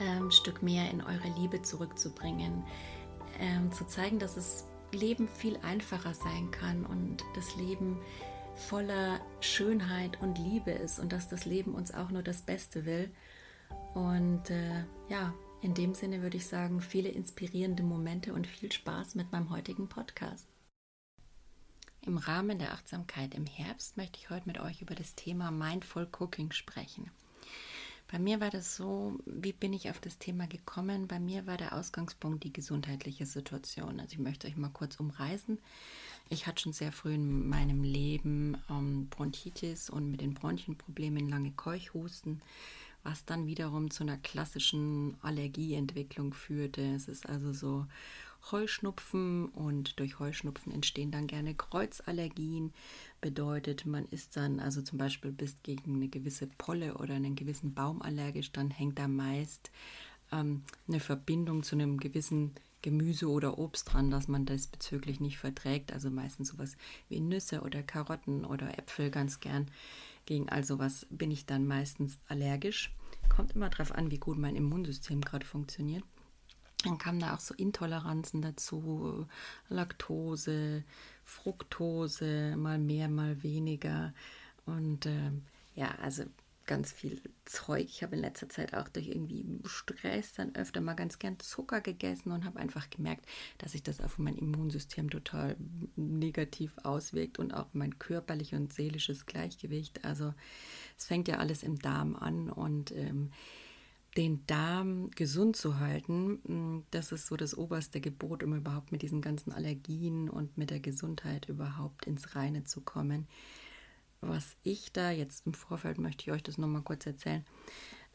ähm, Stück mehr in eure Liebe zurückzubringen, ähm, zu zeigen, dass das Leben viel einfacher sein kann und das Leben voller Schönheit und Liebe ist und dass das Leben uns auch nur das Beste will. Und äh, ja, in dem Sinne würde ich sagen, viele inspirierende Momente und viel Spaß mit meinem heutigen Podcast. Im Rahmen der Achtsamkeit im Herbst möchte ich heute mit euch über das Thema Mindful Cooking sprechen. Bei mir war das so, wie bin ich auf das Thema gekommen? Bei mir war der Ausgangspunkt die gesundheitliche Situation. Also ich möchte euch mal kurz umreißen. Ich hatte schon sehr früh in meinem Leben ähm, Bronchitis und mit den Bronchienproblemen lange Keuchhusten, was dann wiederum zu einer klassischen Allergieentwicklung führte. Es ist also so Heuschnupfen und durch Heuschnupfen entstehen dann gerne Kreuzallergien. Bedeutet, man ist dann also zum Beispiel bis gegen eine gewisse Polle oder einen gewissen Baum allergisch, dann hängt da meist ähm, eine Verbindung zu einem gewissen Gemüse oder Obst dran, dass man das bezüglich nicht verträgt. Also meistens sowas wie Nüsse oder Karotten oder Äpfel ganz gern. Gegen all sowas bin ich dann meistens allergisch. Kommt immer darauf an, wie gut mein Immunsystem gerade funktioniert. Dann kamen da auch so Intoleranzen dazu, Laktose, Fructose, mal mehr, mal weniger. Und äh, ja, also ganz viel Zeug. Ich habe in letzter Zeit auch durch irgendwie Stress dann öfter mal ganz gern Zucker gegessen und habe einfach gemerkt, dass sich das auf mein Immunsystem total negativ auswirkt und auch mein körperliches und seelisches Gleichgewicht. Also es fängt ja alles im Darm an und ähm, den Darm gesund zu halten, mm, das ist so das oberste Gebot, um überhaupt mit diesen ganzen Allergien und mit der Gesundheit überhaupt ins Reine zu kommen. Was ich da jetzt im Vorfeld möchte ich euch das nochmal kurz erzählen,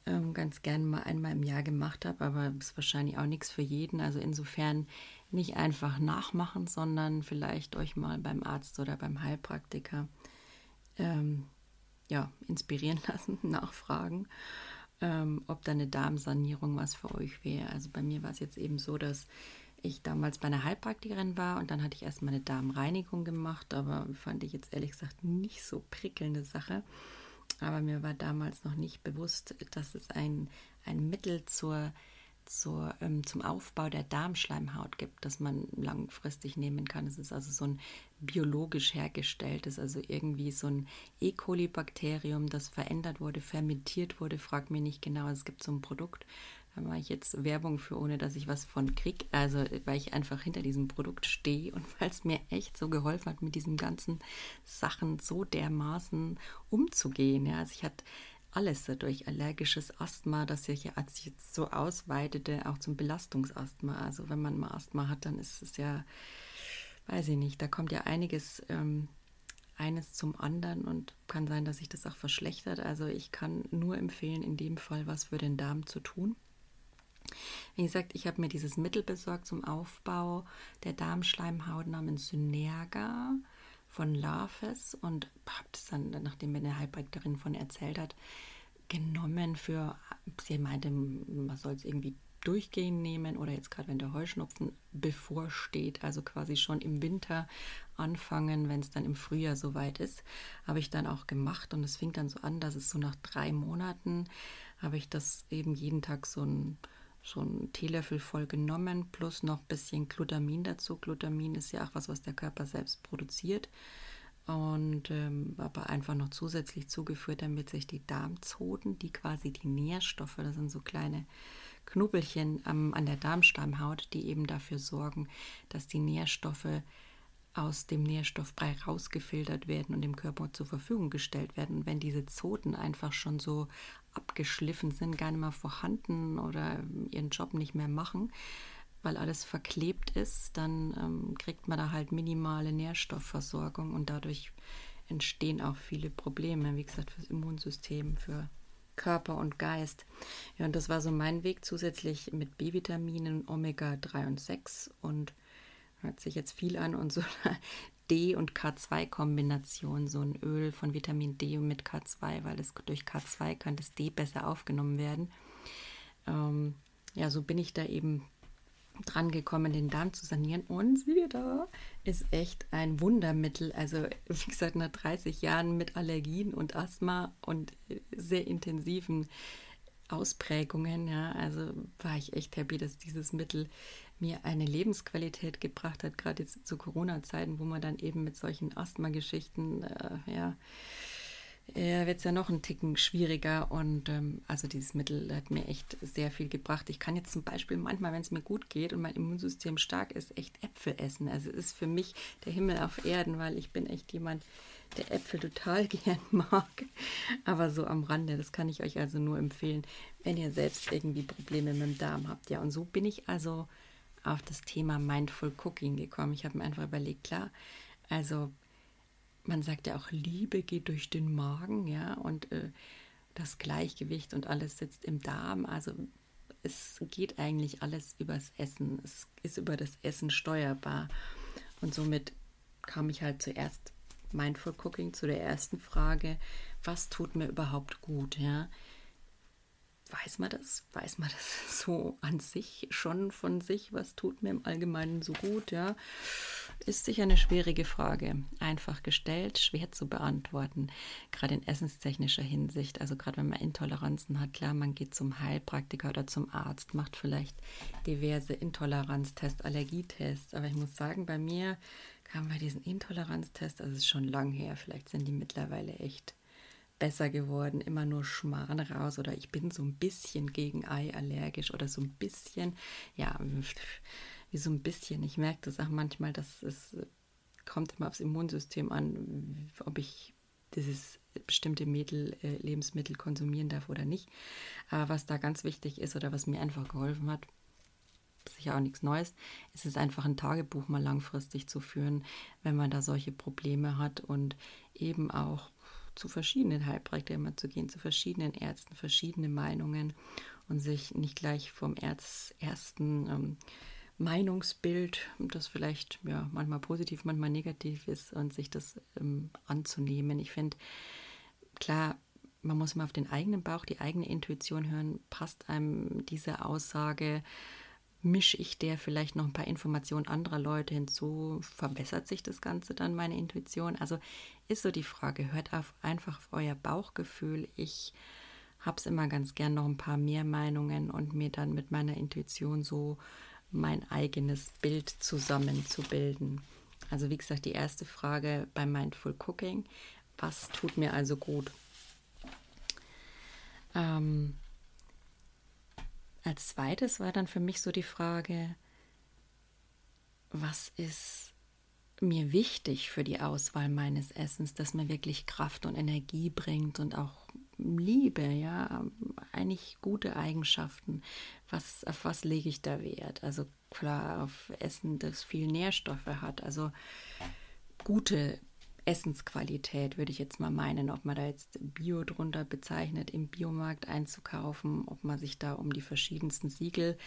ähm, ganz gern mal einmal im Jahr gemacht habe, aber ist wahrscheinlich auch nichts für jeden. Also insofern nicht einfach nachmachen, sondern vielleicht euch mal beim Arzt oder beim Heilpraktiker ähm, ja, inspirieren lassen, nachfragen ähm, ob da eine Darmsanierung was für euch wäre. Also bei mir war es jetzt eben so, dass ich damals bei einer Heilpraktikerin war und dann hatte ich erstmal eine Darmreinigung gemacht, aber fand ich jetzt ehrlich gesagt nicht so prickelnde Sache. Aber mir war damals noch nicht bewusst, dass es ein, ein Mittel zur zur, ähm, zum Aufbau der Darmschleimhaut gibt, das man langfristig nehmen kann. Es ist also so ein biologisch hergestelltes, also irgendwie so ein E. coli-Bakterium, das verändert wurde, fermentiert wurde. Frag mir nicht genau, es gibt so ein Produkt, da mache ich jetzt Werbung für, ohne dass ich was von kriege. Also, weil ich einfach hinter diesem Produkt stehe und weil es mir echt so geholfen hat, mit diesen ganzen Sachen so dermaßen umzugehen. Ja, also ich hatte alles durch allergisches Asthma, das sich jetzt so ausweitete, auch zum Belastungsasthma. Also wenn man mal Asthma hat, dann ist es ja, weiß ich nicht, da kommt ja einiges ähm, eines zum anderen und kann sein, dass sich das auch verschlechtert. Also ich kann nur empfehlen, in dem Fall was für den Darm zu tun. Wie gesagt, ich habe mir dieses Mittel besorgt zum Aufbau der Darmschleimhaut namens Synerga von Lafes und habe das dann, nachdem mir eine Heilpraktikerin von erzählt hat, genommen für, sie meinte, man soll es irgendwie durchgehen nehmen oder jetzt gerade wenn der Heuschnupfen bevorsteht, also quasi schon im Winter anfangen, wenn es dann im Frühjahr soweit ist, habe ich dann auch gemacht und es fing dann so an, dass es so nach drei Monaten habe ich das eben jeden Tag so ein so einen Teelöffel voll genommen, plus noch ein bisschen Glutamin dazu. Glutamin ist ja auch was, was der Körper selbst produziert. Und ähm, aber einfach noch zusätzlich zugeführt, damit sich die Darmzoten, die quasi die Nährstoffe, das sind so kleine Knubbelchen ähm, an der Darmstammhaut, die eben dafür sorgen, dass die Nährstoffe aus dem Nährstoffbrei rausgefiltert werden und dem Körper zur Verfügung gestellt werden. Und wenn diese Zoten einfach schon so abgeschliffen sind, gar nicht mehr vorhanden oder ihren Job nicht mehr machen, weil alles verklebt ist, dann ähm, kriegt man da halt minimale Nährstoffversorgung und dadurch entstehen auch viele Probleme, wie gesagt, fürs Immunsystem, für Körper und Geist. Ja, und das war so mein Weg zusätzlich mit B-Vitaminen, Omega 3 und 6 und hört sich jetzt viel an und so D- und K2-Kombination, so ein Öl von Vitamin D mit K2, weil es durch K2 kann das D besser aufgenommen werden. Ähm, ja, so bin ich da eben dran gekommen, den Darm zu sanieren. Und siehe da, ist echt ein Wundermittel. Also, wie gesagt, nach 30 Jahren mit Allergien und Asthma und sehr intensiven Ausprägungen, ja, also war ich echt happy, dass dieses Mittel mir eine Lebensqualität gebracht hat, gerade jetzt zu Corona-Zeiten, wo man dann eben mit solchen Asthma-Geschichten, äh, ja, äh, wird es ja noch ein Ticken schwieriger. Und ähm, also dieses Mittel hat mir echt sehr viel gebracht. Ich kann jetzt zum Beispiel manchmal, wenn es mir gut geht und mein Immunsystem stark ist, echt Äpfel essen. Also es ist für mich der Himmel auf Erden, weil ich bin echt jemand, der Äpfel total gern mag. Aber so am Rande, das kann ich euch also nur empfehlen, wenn ihr selbst irgendwie Probleme mit dem Darm habt. Ja, und so bin ich also auf das Thema Mindful Cooking gekommen. Ich habe mir einfach überlegt, klar, also man sagt ja auch, Liebe geht durch den Magen, ja, und äh, das Gleichgewicht und alles sitzt im Darm. Also es geht eigentlich alles übers Essen. Es ist über das Essen steuerbar. Und somit kam ich halt zuerst Mindful Cooking zu der ersten Frage, was tut mir überhaupt gut, ja? Weiß man das? Weiß man das so an sich schon von sich? Was tut mir im Allgemeinen so gut? Ja, ist sicher eine schwierige Frage. Einfach gestellt, schwer zu beantworten. Gerade in essenstechnischer Hinsicht. Also gerade wenn man Intoleranzen hat, klar, man geht zum Heilpraktiker oder zum Arzt, macht vielleicht diverse Intoleranztests, Allergietests. Aber ich muss sagen, bei mir kam bei diesen Intoleranztests, also ist schon lang her, vielleicht sind die mittlerweile echt besser geworden, immer nur Schmarrn raus oder ich bin so ein bisschen gegen Ei allergisch oder so ein bisschen, ja, wie so ein bisschen. Ich merke das auch manchmal, dass es kommt immer aufs Immunsystem an, ob ich dieses bestimmte Mädel, äh, Lebensmittel konsumieren darf oder nicht. Aber was da ganz wichtig ist oder was mir einfach geholfen hat, sicher auch nichts Neues, ist es einfach ein Tagebuch mal langfristig zu führen, wenn man da solche Probleme hat und eben auch zu verschiedenen Heilpraktikern zu gehen, zu verschiedenen Ärzten, verschiedene Meinungen und sich nicht gleich vom Erz, ersten ähm, Meinungsbild, das vielleicht ja, manchmal positiv, manchmal negativ ist, und sich das ähm, anzunehmen. Ich finde, klar, man muss immer auf den eigenen Bauch, die eigene Intuition hören. Passt einem diese Aussage? Mische ich der vielleicht noch ein paar Informationen anderer Leute hinzu? Verbessert sich das Ganze dann, meine Intuition? Also ist so die Frage, hört auf einfach auf euer Bauchgefühl. Ich habe es immer ganz gern noch ein paar mehr Meinungen und mir dann mit meiner Intuition so mein eigenes Bild zusammenzubilden. Also wie gesagt, die erste Frage beim Mindful Cooking, was tut mir also gut? Ähm, als zweites war dann für mich so die Frage, was ist mir wichtig für die Auswahl meines Essens, das mir wirklich Kraft und Energie bringt und auch Liebe, ja, eigentlich gute Eigenschaften. Was, auf was lege ich da Wert? Also klar, auf Essen, das viel Nährstoffe hat, also gute Essensqualität, würde ich jetzt mal meinen, ob man da jetzt Bio drunter bezeichnet, im Biomarkt einzukaufen, ob man sich da um die verschiedensten Siegel,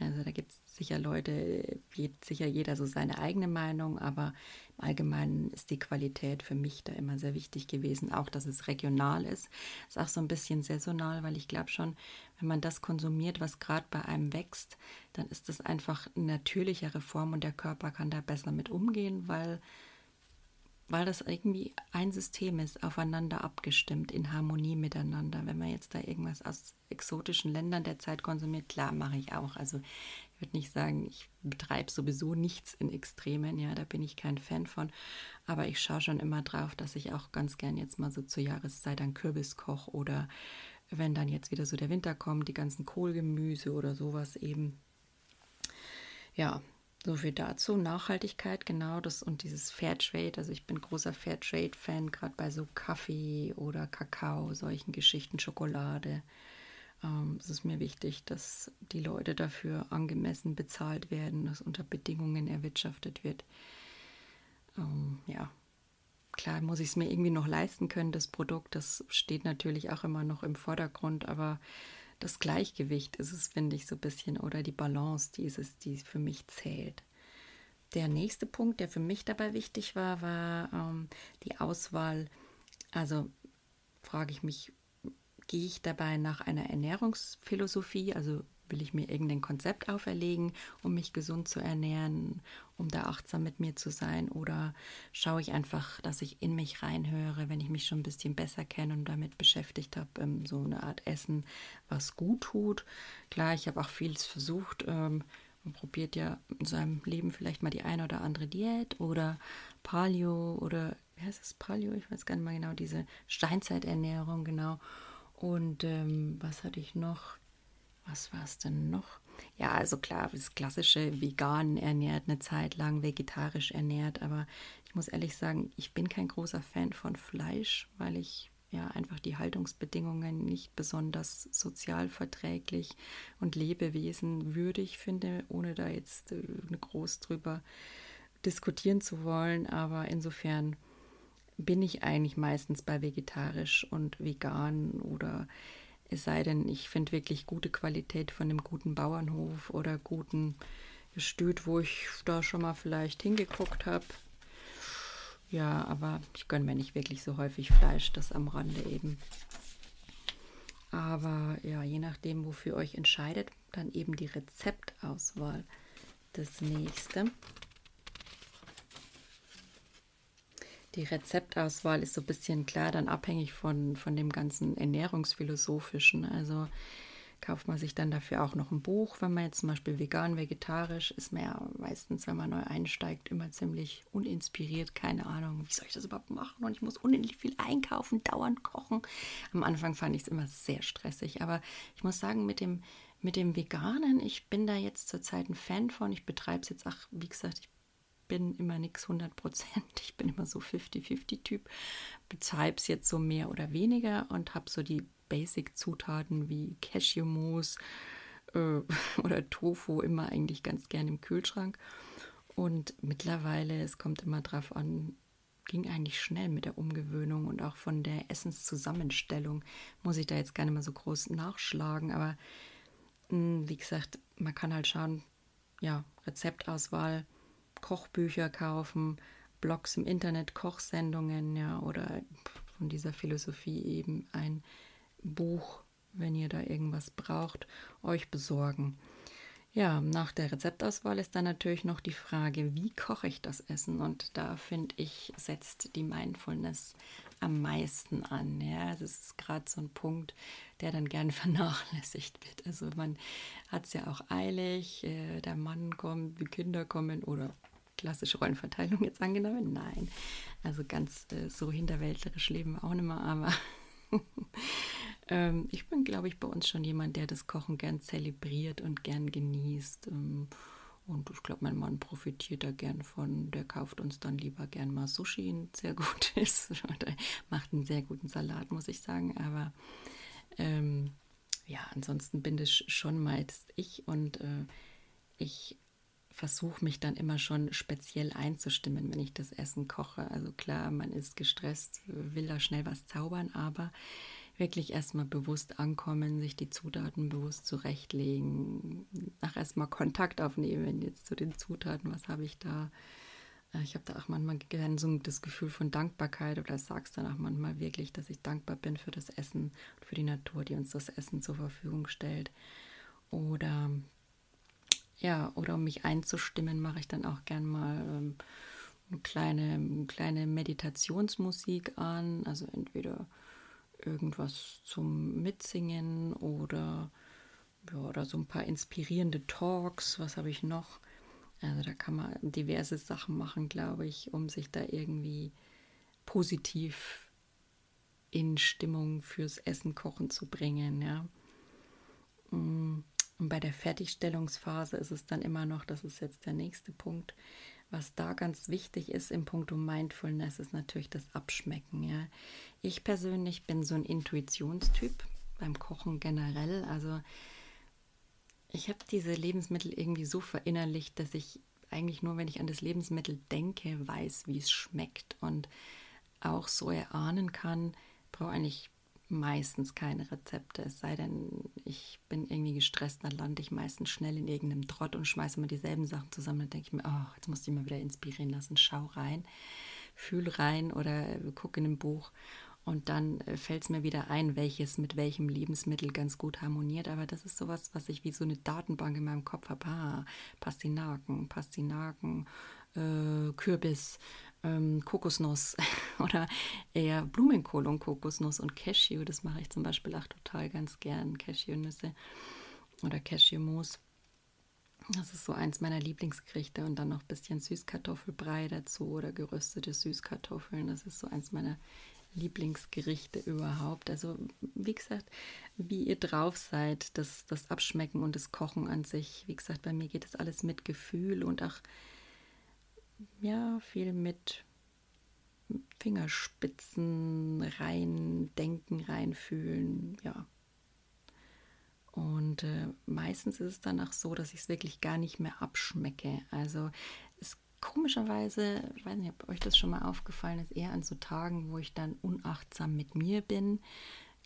also da gibt es sicher Leute, sicher jeder so seine eigene Meinung, aber im Allgemeinen ist die Qualität für mich da immer sehr wichtig gewesen, auch dass es regional ist. Ist auch so ein bisschen saisonal, weil ich glaube schon, wenn man das konsumiert, was gerade bei einem wächst, dann ist das einfach eine natürlichere Form und der Körper kann da besser mit umgehen, weil weil das irgendwie ein System ist, aufeinander abgestimmt, in Harmonie miteinander. Wenn man jetzt da irgendwas aus exotischen Ländern der Zeit konsumiert, klar, mache ich auch. Also ich würde nicht sagen, ich betreibe sowieso nichts in Extremen, ja, da bin ich kein Fan von. Aber ich schaue schon immer drauf, dass ich auch ganz gern jetzt mal so zur Jahreszeit einen Kürbis koche oder wenn dann jetzt wieder so der Winter kommt, die ganzen Kohlgemüse oder sowas eben. Ja, so viel dazu. Nachhaltigkeit, genau das und dieses Fairtrade. Also ich bin großer Fairtrade-Fan, gerade bei so Kaffee oder Kakao, solchen Geschichten, Schokolade. Ähm, es ist mir wichtig, dass die Leute dafür angemessen bezahlt werden, dass unter Bedingungen erwirtschaftet wird. Ähm, ja, klar muss ich es mir irgendwie noch leisten können, das Produkt. Das steht natürlich auch immer noch im Vordergrund, aber das Gleichgewicht ist es, finde ich, so ein bisschen, oder die Balance, die ist es, die für mich zählt. Der nächste Punkt, der für mich dabei wichtig war, war ähm, die Auswahl. Also frage ich mich, gehe ich dabei nach einer Ernährungsphilosophie, also will ich mir irgendein Konzept auferlegen, um mich gesund zu ernähren, um da achtsam mit mir zu sein? Oder schaue ich einfach, dass ich in mich reinhöre, wenn ich mich schon ein bisschen besser kenne und damit beschäftigt habe, ähm, so eine Art Essen, was gut tut? Klar, ich habe auch vieles versucht. Ähm, man probiert ja in seinem Leben vielleicht mal die eine oder andere Diät oder Paleo oder wie heißt es Paleo? Ich weiß gar nicht mal genau, diese Steinzeiternährung, genau. Und ähm, was hatte ich noch? Was war es denn noch? Ja, also klar, das klassische vegan ernährt, eine Zeit lang vegetarisch ernährt, aber ich muss ehrlich sagen, ich bin kein großer Fan von Fleisch, weil ich ja einfach die Haltungsbedingungen nicht besonders sozial verträglich und Lebewesen würdig finde, ohne da jetzt äh, groß drüber diskutieren zu wollen. Aber insofern bin ich eigentlich meistens bei vegetarisch und vegan oder es sei denn, ich finde wirklich gute Qualität von dem guten Bauernhof oder guten Gestüt, wo ich da schon mal vielleicht hingeguckt habe. Ja, aber ich gönne mir nicht wirklich so häufig Fleisch, das am Rande eben. Aber ja, je nachdem, wofür euch entscheidet, dann eben die Rezeptauswahl. Das nächste. Die Rezeptauswahl ist so ein bisschen klar dann abhängig von, von dem ganzen Ernährungsphilosophischen. Also kauft man sich dann dafür auch noch ein Buch, wenn man jetzt zum Beispiel vegan, vegetarisch ist, man meistens, wenn man neu einsteigt, immer ziemlich uninspiriert. Keine Ahnung, wie soll ich das überhaupt machen? Und ich muss unendlich viel einkaufen, dauernd kochen. Am Anfang fand ich es immer sehr stressig, aber ich muss sagen, mit dem, mit dem Veganen, ich bin da jetzt zurzeit ein Fan von. Ich betreibe es jetzt, ach, wie gesagt, ich bin immer nichts 100 Prozent. Ich bin immer so 50-50-Typ. Betreibe es jetzt so mehr oder weniger und habe so die Basic-Zutaten wie Cashewmus äh, oder Tofu immer eigentlich ganz gern im Kühlschrank. Und mittlerweile, es kommt immer drauf an, ging eigentlich schnell mit der Umgewöhnung und auch von der Essenszusammenstellung. Muss ich da jetzt gar nicht mehr so groß nachschlagen, aber mh, hm, wie gesagt, man kann halt schauen, ja, Rezeptauswahl Kochbücher kaufen, Blogs im Internet, Kochsendungen, ja, oder von dieser Philosophie eben ein Buch, wenn ihr da irgendwas braucht, euch besorgen. Ja, nach der Rezeptauswahl ist dann natürlich noch die Frage, wie koche ich das Essen? Und da finde ich, setzt die Mindfulness am meisten an. Ja, das ist gerade so ein Punkt, der dann gern vernachlässigt wird. Also man hat es ja auch eilig, äh, der Mann kommt, die Kinder kommen oder klassische Rollenverteilung jetzt angenommen? Nein. Also ganz äh, so hinterwäldlerisch leben wir auch nicht mehr, aber ähm, ich bin, glaube ich, bei uns schon jemand, der das Kochen gern zelebriert und gern genießt. Ähm, und ich glaube, mein Mann profitiert da gern von. Der kauft uns dann lieber gern mal Sushi, ein sehr gut ist. Oder macht einen sehr guten Salat, muss ich sagen. Aber ähm, ja, ansonsten bin das schon meist ich und äh, ich versuche mich dann immer schon speziell einzustimmen, wenn ich das Essen koche. Also klar, man ist gestresst, will da schnell was zaubern, aber wirklich erstmal bewusst ankommen, sich die Zutaten bewusst zurechtlegen, nach erstmal Kontakt aufnehmen jetzt zu den Zutaten, was habe ich da. Äh, ich habe da auch manchmal gerne so das Gefühl von Dankbarkeit oder sag's dann auch manchmal wirklich, dass ich dankbar bin für das Essen für die Natur, die uns das Essen zur Verfügung stellt. Oder ja, oder um mich einzustimmen, mache ich dann auch gern mal ähm, eine kleine, eine kleine Meditationsmusik an. Also entweder irgendwas zum Mitsingen oder, ja, oder so ein paar inspirierende Talks. Was habe ich noch? Also da kann man diverse Sachen machen, glaube ich, um sich da irgendwie positiv in Stimmung fürs Essen kochen zu bringen. Ja. Und bei der Fertigstellungsphase ist es dann immer noch, das ist jetzt der nächste Punkt, was da ganz wichtig ist im Punkt Mindfulness, ist natürlich das Abschmecken. Ja. Ich persönlich bin so ein Intuitionstyp beim Kochen generell. Also ich habe diese Lebensmittel irgendwie so verinnerlicht, dass ich eigentlich nur, wenn ich an das Lebensmittel denke, weiß, wie es schmeckt und auch so erahnen kann, brauche eigentlich meistens keine Rezepte, es sei denn, ich bin irgendwie gestresst, dann lande ich meistens schnell in irgendeinem Trott und schmeiße immer dieselben Sachen zusammen. Dann denke ich mir, oh, jetzt muss ich mal wieder inspirieren lassen, schau rein, fühl rein oder guck in ein Buch und dann äh, fällt es mir wieder ein, welches mit welchem Lebensmittel ganz gut harmoniert. Aber das ist sowas, was ich wie so eine Datenbank in meinem Kopf habe. Ah, Pastinaken, Pastinaken, äh, Kürbis, ähm, Kokosnuss oder eher Blumenkohl und Kokosnuss und Cashew. Das mache ich zum Beispiel auch total ganz gern. Cashewnüsse oder Cashewmus. Das ist so eins meiner Lieblingsgerichte und dann noch ein bisschen Süßkartoffelbrei dazu oder geröstete Süßkartoffeln. Das ist so eins meiner Lieblingsgerichte überhaupt. Also wie gesagt, wie ihr drauf seid, das, das Abschmecken und das Kochen an sich. Wie gesagt, bei mir geht das alles mit Gefühl und auch ja, viel mit Fingerspitzen rein denken, reinfühlen, ja. Und äh, meistens ist es dann auch so, dass ich es wirklich gar nicht mehr abschmecke. Also komischerweise, ich weiß nicht, ob euch das schon mal aufgefallen ist, eher an so Tagen, wo ich dann unachtsam mit mir bin.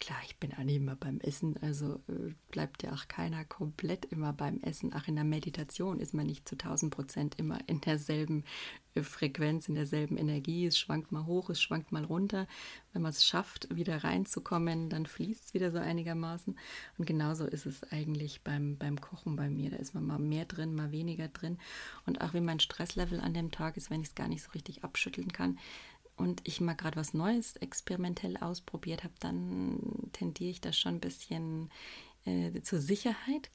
Klar, ich bin auch nicht immer beim Essen, also äh, bleibt ja auch keiner komplett immer beim Essen. Ach, in der Meditation ist man nicht zu 1000 Prozent immer in derselben Frequenz, in derselben Energie. Es schwankt mal hoch, es schwankt mal runter. Wenn man es schafft, wieder reinzukommen, dann fließt es wieder so einigermaßen. Und genauso ist es eigentlich beim, beim Kochen bei mir. Da ist man mal mehr drin, mal weniger drin. Und auch wie mein Stresslevel an dem Tag ist, wenn ich es gar nicht so richtig abschütteln kann, und ich mal gerade was Neues experimentell ausprobiert habe, dann tendiere ich da schon ein bisschen äh, zur Sicherheit,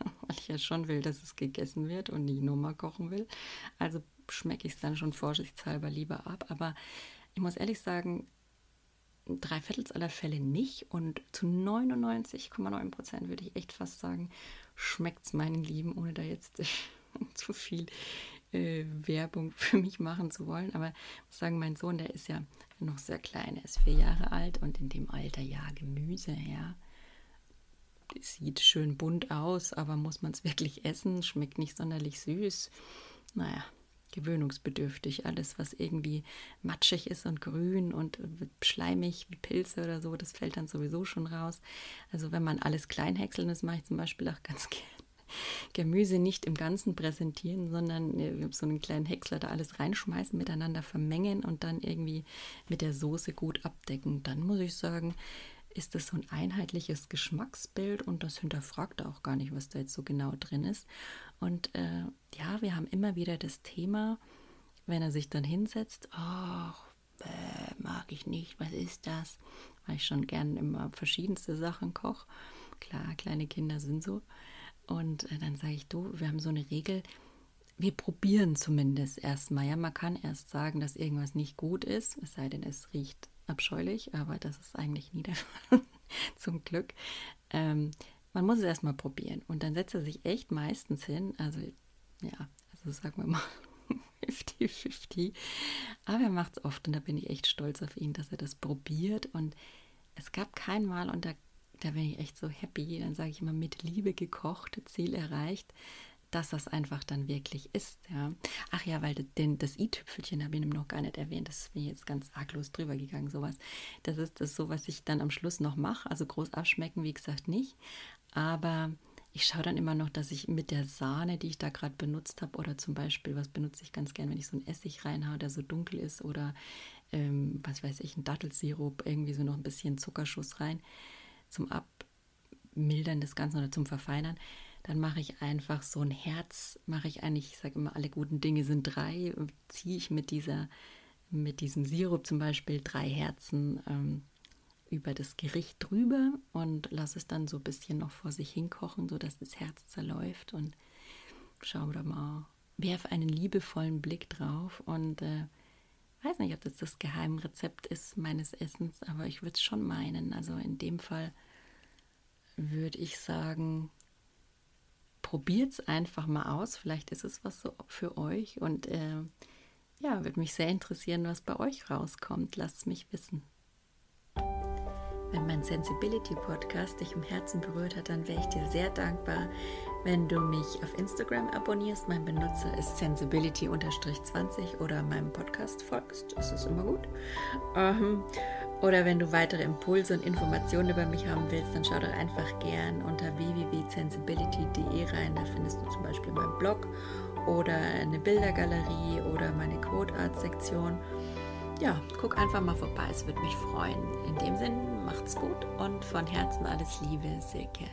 weil ich ja schon will, dass es gegessen wird und nicht nur mal kochen will. Also schmecke ich es dann schon vorsichtshalber lieber ab. Aber ich muss ehrlich sagen, drei Viertels aller Fälle nicht und zu 99,9 Prozent würde ich echt fast sagen, schmeckt es meinen Lieben, ohne da jetzt zu viel äh, Werbung für mich machen zu wollen. Aber ich muss sagen, mein Sohn, der ist ja noch sehr klein, er ist vier Jahre alt und in dem Alter ja Gemüse, ja. Sieht schön bunt aus, aber muss man es wirklich essen? Schmeckt nicht sonderlich süß. Naja, gewöhnungsbedürftig. Alles, was irgendwie matschig ist und grün und schleimig wie Pilze oder so, das fällt dann sowieso schon raus. Also wenn man alles klein häckseln, das mache ich zum Beispiel auch ganz gerne. Gemüse nicht im Ganzen präsentieren, sondern äh, so einen kleinen Häcksler da alles reinschmeißen, miteinander vermengen und dann irgendwie mit der Soße gut abdecken. Dann muss ich sagen, ist das so ein einheitliches Geschmacksbild und das hinterfragt auch gar nicht, was da jetzt so genau drin ist. Und äh, ja, wir haben immer wieder das Thema, wenn er sich dann hinsetzt, ach, äh, mag ich nicht, was ist das? Weil ich schon gern immer verschiedenste Sachen koche. Klar, kleine Kinder sind so. Und äh, dann sage ich, du, wir haben so eine Regel, wir probieren zumindest erstmal. Ja, man kann erst sagen, dass irgendwas nicht gut ist, es sei denn, es riecht abscheulich, aber das ist eigentlich nie der Fall, zum Glück. Ähm, man muss es erstmal probieren und dann setzt er sich echt meistens hin, also ja, also sagen wir mal 50-50, aber er macht es oft und da bin ich echt stolz auf ihn, dass er das probiert und es gab kein Mal und da, da bin ich echt so happy, dann sage ich immer mit Liebe gekocht, Ziel erreicht, dass das einfach dann wirklich ist. Ja. Ach ja, weil den, das i-Tüpfelchen habe ich noch gar nicht erwähnt. Das bin ich jetzt ganz arglos drüber gegangen, sowas. Das ist das so, was ich dann am Schluss noch mache. Also groß abschmecken, wie gesagt, nicht. Aber ich schaue dann immer noch, dass ich mit der Sahne, die ich da gerade benutzt habe, oder zum Beispiel, was benutze ich ganz gern, wenn ich so einen Essig reinhaue, der so dunkel ist, oder ähm, was weiß ich, ein Dattelsirup, irgendwie so noch ein bisschen Zuckerschuss rein, zum Abmildern des Ganzen oder zum Verfeinern dann mache ich einfach so ein Herz, mache ich eigentlich, ich sage immer, alle guten Dinge sind drei, ziehe ich mit dieser, mit diesem Sirup zum Beispiel drei Herzen ähm, über das Gericht drüber und lasse es dann so ein bisschen noch vor sich hinkochen, sodass das Herz zerläuft und schaue da mal, werfe einen liebevollen Blick drauf und äh, weiß nicht, ob das das Geheimrezept ist meines Essens, aber ich würde es schon meinen. Also in dem Fall würde ich sagen, probiert es einfach mal aus. Vielleicht ist es was so für euch. Und äh, ja, würde mich sehr interessieren, was bei euch rauskommt. Lasst es mich wissen. Wenn mein Sensibility Podcast dich im Herzen berührt hat, dann wäre ich dir sehr dankbar, wenn du mich auf Instagram abonnierst. Mein Benutzer ist sensibility-20 oder meinem Podcast folgst. Das ist immer gut. Ähm, oder wenn du weitere Impulse und Informationen über mich haben willst, dann schau doch einfach gern unter www.sensibility.de rein. Da findest du zum Beispiel meinen Blog oder eine Bildergalerie oder meine Code Art Sektion. Ja, guck einfach mal vorbei, es würde mich freuen. In dem Sinn, macht's gut und von Herzen alles Liebe, Silke.